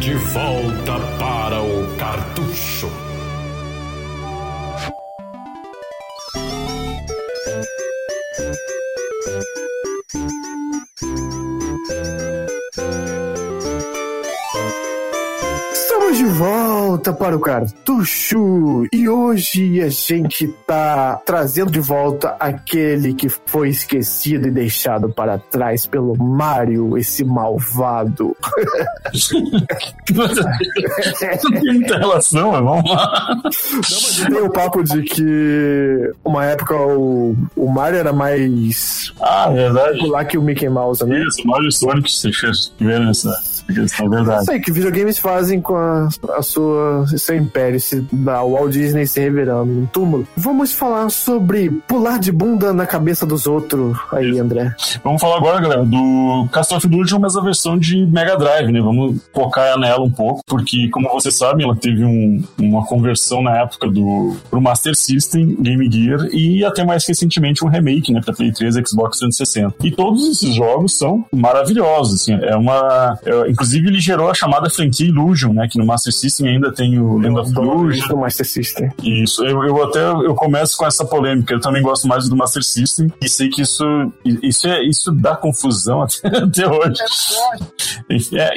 De volta para o cartucho. Volta para o Cartucho e hoje a gente tá trazendo de volta aquele que foi esquecido e deixado para trás pelo Mario, esse malvado. Não tem muita relação, mas vamos lá. Não, tem o papo de que uma época o, o Mario era mais Ah, verdade. popular que o Mickey Mouse, né? Isso, Mario e Sonic, vocês tiveram essa questão, é verdade. Isso aí que videogames fazem com a, a sua seu império, se, da Walt Disney se revirando no túmulo. Vamos falar sobre pular de bunda na cabeça dos outros aí, André. Vamos falar agora, galera, do Castle of Illusion, mas a versão de Mega Drive, né? Vamos focar nela um pouco, porque, como vocês sabem, ela teve um- uma conversão na época do pro Master System, Game Gear e até mais recentemente um remake, né, para Play 3 e Xbox 360. E todos esses jogos são maravilhosos, assim, é uma... é, inclusive, ele gerou a chamada franquia Illusion, né, que no Master System ainda tem o Land of Illusion, do Master System. isso, eu, eu até eu começo com essa polêmica. Eu também gosto mais do Master System e sei que isso isso é isso dá confusão até, até hoje. É,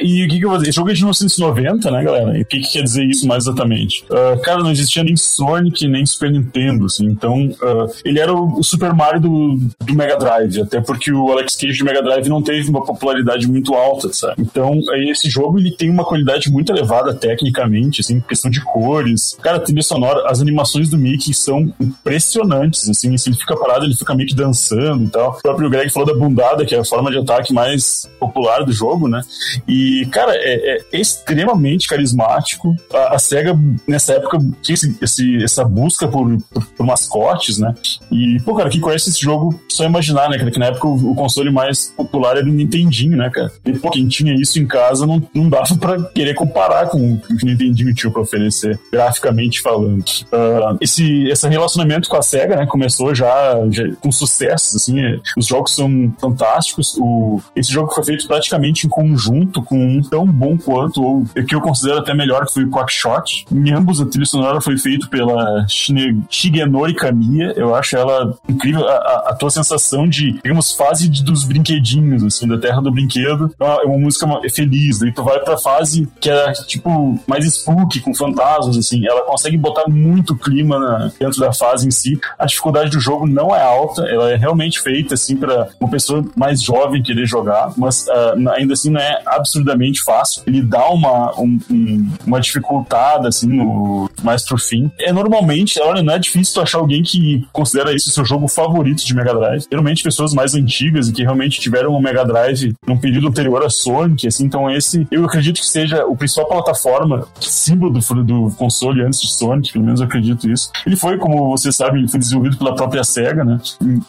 e o que, que eu? Esse jogo é de 1990, né, galera? E o que, que quer dizer isso mais exatamente? Ah, cara, não existia nem Sonic nem Super Nintendo, assim. Então, ah, ele era o, Super Mario do, do Mega Drive, até porque o Alex Kidd de Mega Drive não teve uma popularidade muito alta, sabe? Então, esse jogo ele tem uma qualidade muito elevada tecnicamente, assim, questão de cores. Cara, trilha sonora, as animações do Mickey são impressionantes, assim, se ele fica parado, ele fica meio que dançando e tal. O próprio Greg falou da bundada, que é a forma de ataque mais popular do jogo, né? E, cara, é, é extremamente carismático. A, a SEGA, nessa época, tinha esse, esse- essa busca por, por, por mascotes, né? E, pô, cara, quem conhece esse jogo, só imaginar, né, que na época o, o console mais popular era o Nintendinho, né, cara? E, pô, quem tinha isso em casa não, não dava pra querer comparar com o que o Nintendinho tinha pra oferecer, graficamente falando. Ah, esse, esse relacionamento com a SEGA, né, começou já, já com sucesso, assim, é, os jogos são fantásticos. O, esse jogo foi feito praticamente em conjunto com um tão bom quanto, ou o que eu considero até melhor, que foi o Quackshot. Em ambos, a trilha sonora foi feita pela Shigenori Kamiya. Eu acho ela incrível. A, a- a tua sensação de, digamos, fase de- dos brinquedinhos, assim, da terra do brinquedo. É uma, é uma música ma- feliz. Daí tu vai pra fase que é, tipo, mais spooky, com fantasmas, assim. Ela consegue botar muito clima na- dentro da fase em si. A dificuldade do jogo não é alta. Ela é realmente feita, assim, pra uma pessoa mais jovem querer jogar. Mas ah, ainda assim não é absurdamente fácil. Ele dá uma, um- um- uma dificultada, assim, no, mais pro fim. É normalmente, olha, não é difícil tu achar alguém que considera esse o seu jogo favorito de Mega Drive. Geralmente pessoas mais antigas e que realmente tiveram um Mega Drive num período anterior a Sonic, assim, então esse, eu acredito que seja o principal plataforma, símbolo do, do console antes de Sonic, pelo menos eu acredito isso. Ele foi, como vocês sabem, foi desenvolvido pela própria SEGA, né?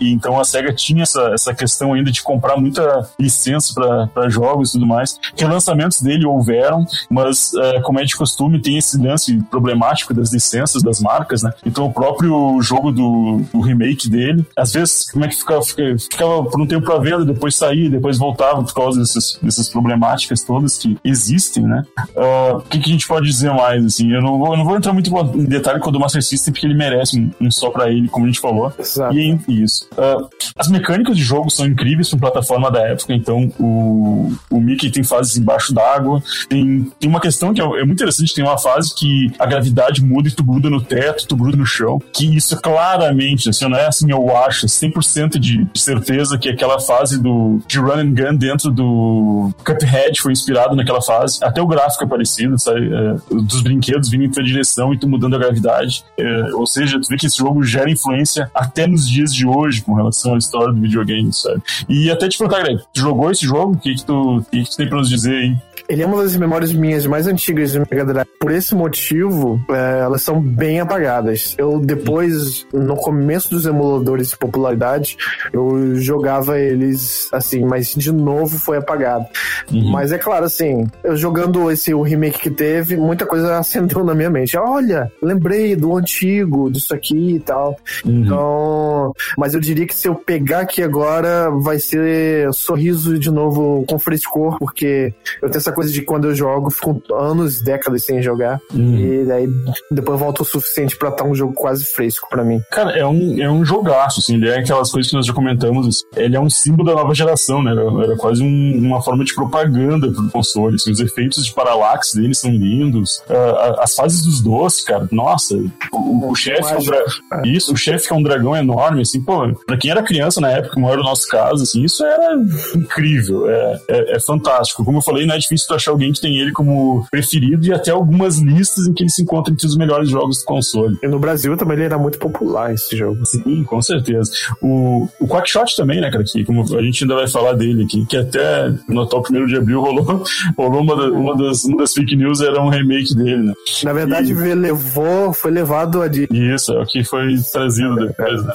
E então a SEGA tinha essa, essa questão ainda de comprar muita licença para jogos e tudo mais. Relançamentos dele houveram, mas é, como é de costume, tem esse lance problemático das licenças das marcas, né? Então o próprio jogo do, do remake dele, às vezes, como é que ficava, fica- ficava por um tempo para venda, depois saía, depois voltava por causa dessas, dessas problemáticas todas que existem, né? Ah, O que, que a gente pode dizer mais, assim? Eu não vou, eu não vou entrar muito em detalhe com o do Master System, porque ele merece um, um só para ele, como a gente falou. Exato. E isso. Ah, as mecânicas de jogo são incríveis para plataforma da época, então o, o Mickey tem fases embaixo d'água. Tem, tem uma questão que é, é muito interessante: tem uma fase que a gravidade muda e tu gruda no teto, tu gruda no chão. Que isso claramente, assim, não é assim, eu acho, 100% de, de certeza que aquela fase do, de run and gun dentro do Cuphead foi inspirado naquela fase. Até o gráfico é parecido, sabe? É, dos brinquedos vindo em tua direção e tu mudando a gravidade. É, ou seja, tu vê que esse jogo gera influência até nos dias de hoje com relação à história do videogame, sabe? E até te perguntar, Greg, tu jogou esse jogo? O que, que, tu, que, tem pra nos dizer aí? Ele é uma das memórias minhas mais antigas do Mega Drive. Por esse motivo, é, elas são bem apagadas. Eu depois, no começo dos emuladores de popularidade, eu jogava eles assim, mas de novo foi apagado. Uhum. Mas é claro, assim, eu jogando esse o remake que teve, muita coisa acendeu na minha mente. Olha, lembrei do antigo, disso aqui e tal. Uhum. Então, mas eu diria que se eu pegar aqui agora, vai ser sorriso de novo com frescor, porque eu tenho essa coisa de quando eu jogo, fico anos, décadas sem jogar. Uhum. E daí depois volta o suficiente para estar um jogo quase fresco para mim. Cara, é um, é um jogaço, assim, ele é aquelas coisas que nós já comentamos, assim, ele é um símbolo da nova geração, né? Era, era quase um, uma forma de propaganda pro console. Assim, os efeitos de paralaxe dele são lindos. Uh, as fases dos doces, cara, nossa, o, o chefe é um dra... Isso, o chefe é um dragão enorme, assim, pô, pra quem era criança na época, como era o nosso caso, assim, isso era incrível, é, é, é fantástico. Como eu falei, não é difícil tu achar alguém que tem ele como preferido e até algumas listas em que ele se encontra entre os melhores jogos do console. E no Brasil também ele era muito popular esse jogo. Sim, com certeza. O, o Quackshot também, né, cara, que como a gente ainda vai falar dele aqui, que até no atual primeiro de abril rolou, rolou uma, da, uma, das, uma das fake news, era um remake dele, né? Na verdade, e... levou, foi levado a. Isso, é o que foi trazido depois, né?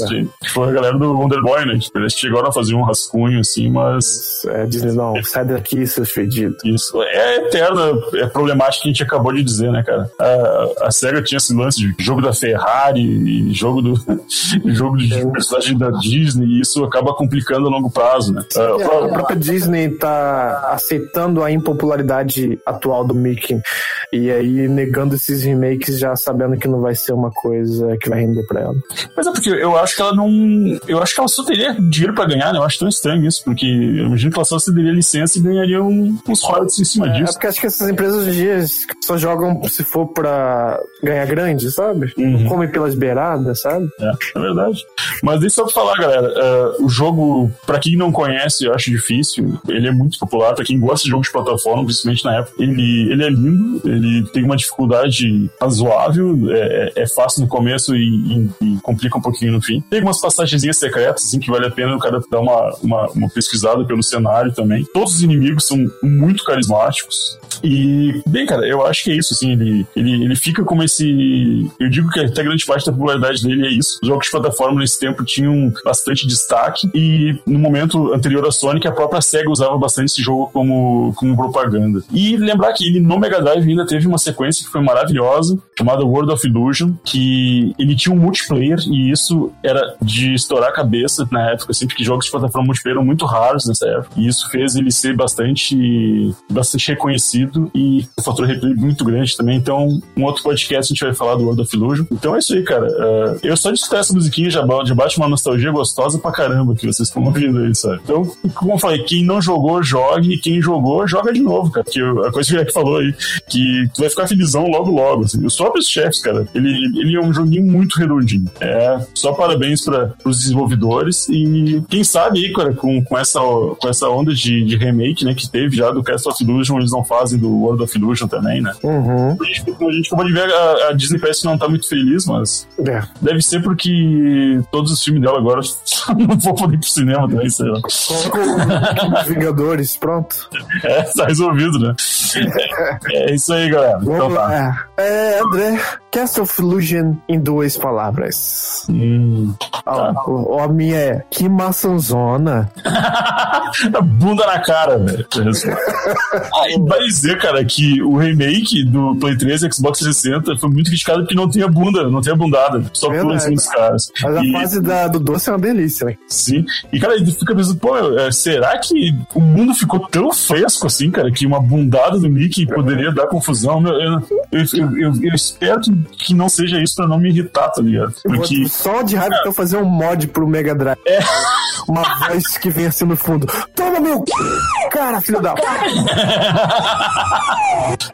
É. Foi a galera do Wonder Boy, né? Tipo, eles chegaram a fazer um rascunho assim, mas. É, dizendo, não, sai daqui, seus fedidos. Isso. É eterna, é problemático que a gente acabou de dizer, né, cara? A, a SEGA tinha esse lance de jogo da Ferrari, jogo do. jogo de é. personagem da Disney, e isso acaba complicando a longo prazo, né? É, a própria Disney tá aceitando a impopularidade atual do Mickey e aí negando esses remakes já sabendo que não vai ser uma coisa que vai render pra ela. Mas é porque eu acho que ela não. Eu acho que ela só teria dinheiro pra ganhar, né? Eu acho tão estranho isso, porque eu imagino que ela só cederia licença e ganharia uns royalties em cima é, disso. É porque acho que essas empresas hoje em dia só jogam se for pra ganhar grande, sabe? Uhum. Comem pelas beiradas, sabe? É, é verdade. Mas deixa eu falar, galera. Uh, o jogo, pra quem não conhece, eu acho difícil. Ele é muito popular. Pra quem gosta de jogos de plataforma, principalmente na época, ele, ele é lindo. Ele tem uma dificuldade razoável. É, é fácil no começo e, e, e, complica um pouquinho no fim. Tem algumas passagens secretas, assim, que vale a pena o cara dar uma, uma, uma pesquisada pelo cenário também. Todos os inimigos são muito carismáticos. E, bem, cara, eu acho que é isso, assim, ele, ele, ele fica como esse. Eu digo que até grande parte da popularidade dele é isso. Os jogos de plataforma nesse tempo tinham bastante destaque, e no momento anterior à Sonic, a própria SEGA usava bastante esse jogo como, como propaganda. E lembrar que ele no Mega Drive ainda teve uma sequência que foi maravilhosa, chamada World of Illusion, que ele tinha um multiplayer, e isso era de estourar a cabeça na época, assim, porque jogos de plataforma multiplayer eram muito raros nessa época. E isso fez ele ser bastante, bastante reconhecido e o fator replay muito grande também. Então, um outro podcast a gente vai falar do World of Illusion. Então é isso aí, cara. Uh, eu só de escutar essa musiquinha já, já bate uma nostalgia gostosa pra caramba que vocês estão ouvindo aí, sabe? Então, como eu falei, quem não jogou, jogue, e quem jogou, joga de novo, cara. Porque a coisa que o Jack falou aí, que tu vai ficar felizão logo, logo. Assim. Os próprios chefes, cara, ele, ele é um joguinho muito redondinho. É, só parabéns para os desenvolvedores e quem sabe aí, cara, com, com, essa, com essa onda de, de remake, né, que teve já do Cast of Illusion, eles não fazem do World of Illusion também, né? Uhum. A, gente, a gente acabou de ver, a, a Disney parece que não tá muito feliz, mas é. deve ser porque todos os filmes dela agora não vão poder ir pro cinema também, sei lá. Vingadores, pronto. É, tá resolvido, né? É, isso aí, galera. Vamos então tá. É, André, Cast of Illusion em duas palavras. Hum, tá. a minha é, que maçãzona. Bunda na cara, velho. ah, vai dizer, cara, que o remake do Play 3 e Xbox 360 foi muito criticado porque não tinha bunda, não tinha bundada. Só pula em cima dos caras. Mas e... a fase da, do doce é uma delícia, né? Sim. E, cara, ele fica pensando, pô, é, será que o mundo ficou tão fresco assim, cara, que uma bundada do Mickey poderia dar confusão? Eu, eu, eu, eu, espero que não seja isso pra não me irritar, tá ligado? Porque... Só de raiva é. então fazer um mod pro Mega Drive. É. Uma voz que vem assim no fundo. Toma meu cara, filho da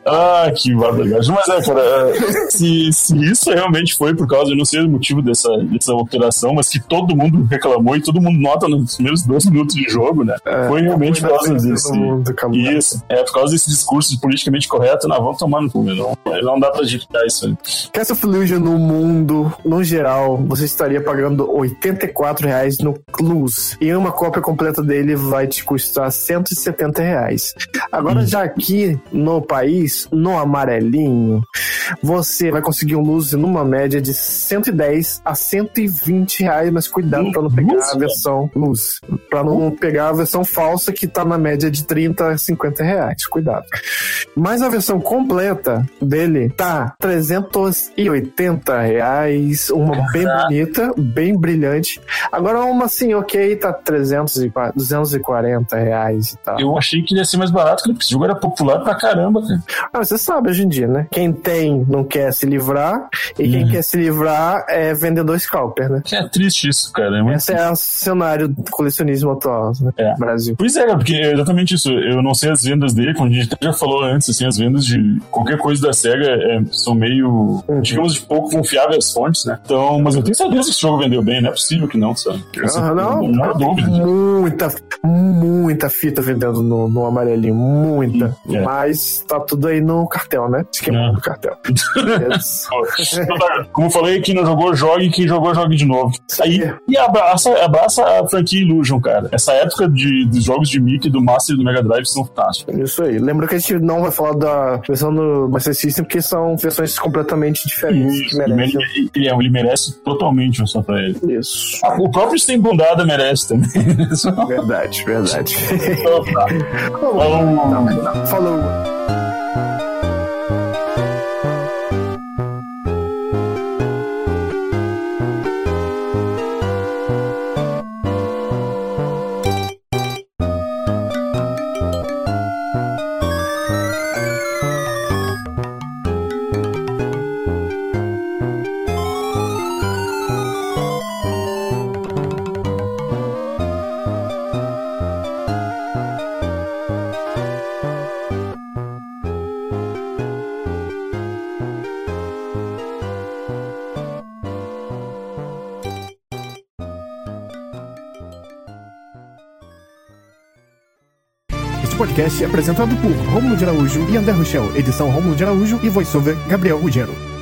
Ah, que barbaridade. Mas é, cara, é, se, se isso realmente foi por causa, eu não sei o motivo dessa, dessa alteração, mas que todo mundo reclamou e todo mundo nota nos primeiros dois minutos de jogo, né? É, foi realmente por causa disso né? isso. É por causa desse discurso de politicamente correto, não, vamos tomar no cu, não, não dá pra digitar isso aí. Cast of Illusion no mundo, no geral, você estaria pagando 84 reais no Clues. E uma cópia completa dele vai te custar 160 70 reais. Agora, hum. já aqui no país, no amarelinho, você vai conseguir um luz numa média de 110 a 120 reais, mas cuidado para não pegar luz, a versão luz. para não pegar a versão falsa que tá na média de 30 a 50 reais. Cuidado. Mas a versão completa dele tá 380 reais. Uma bem bonita, bem brilhante. Agora uma assim, ok, tá 300 e 240 reais e tal. Eu achei que ia ser mais barato, porque esse jogo era popular pra caramba, cara. Ah, você sabe hoje em dia, né? Quem tem não quer se livrar, e quem Uhum. quer se livrar é vendedor scalper, né? Que é triste isso, cara. É Esse é o cenário do colecionismo atual, né? É. Brasil. Pois é, porque é exatamente isso. Eu não sei as vendas dele, como a gente até já falou antes, assim, as vendas de qualquer coisa da SEGA é, são meio, Uhum. digamos, de pouco confiáveis as fontes, né? Então, mas eu tenho certeza que esse jogo vendeu bem, não é possível que não, sabe? Assim, Ah, não, não há dúvida. muita, muita fita vendendo no, no amarelinho, muita. Hum, é. Mas tá tudo aí no cartel, né? Esquema É. do cartel. Então Como eu falei, quem não jogou, jogue, quem jogou, jogue de novo. Aí, e abraça, abraça a franquia Illusion, cara. Essa época de, dos jogos de Mickey, do Master e do Mega Drive são fantásticos. Isso aí. Lembra que a gente não vai falar da versão do Master System, porque são versões completamente diferentes Isso, ele, merecem. ele, ele merece totalmente um só pra ele. Isso. O próprio Stem Bundada merece também. Verdade, verdade. Então, Falou. Podcast é apresentado por Romulo de Araújo e André Rochel, edição Romulo de Araújo e voiceover Gabriel Ruggiero.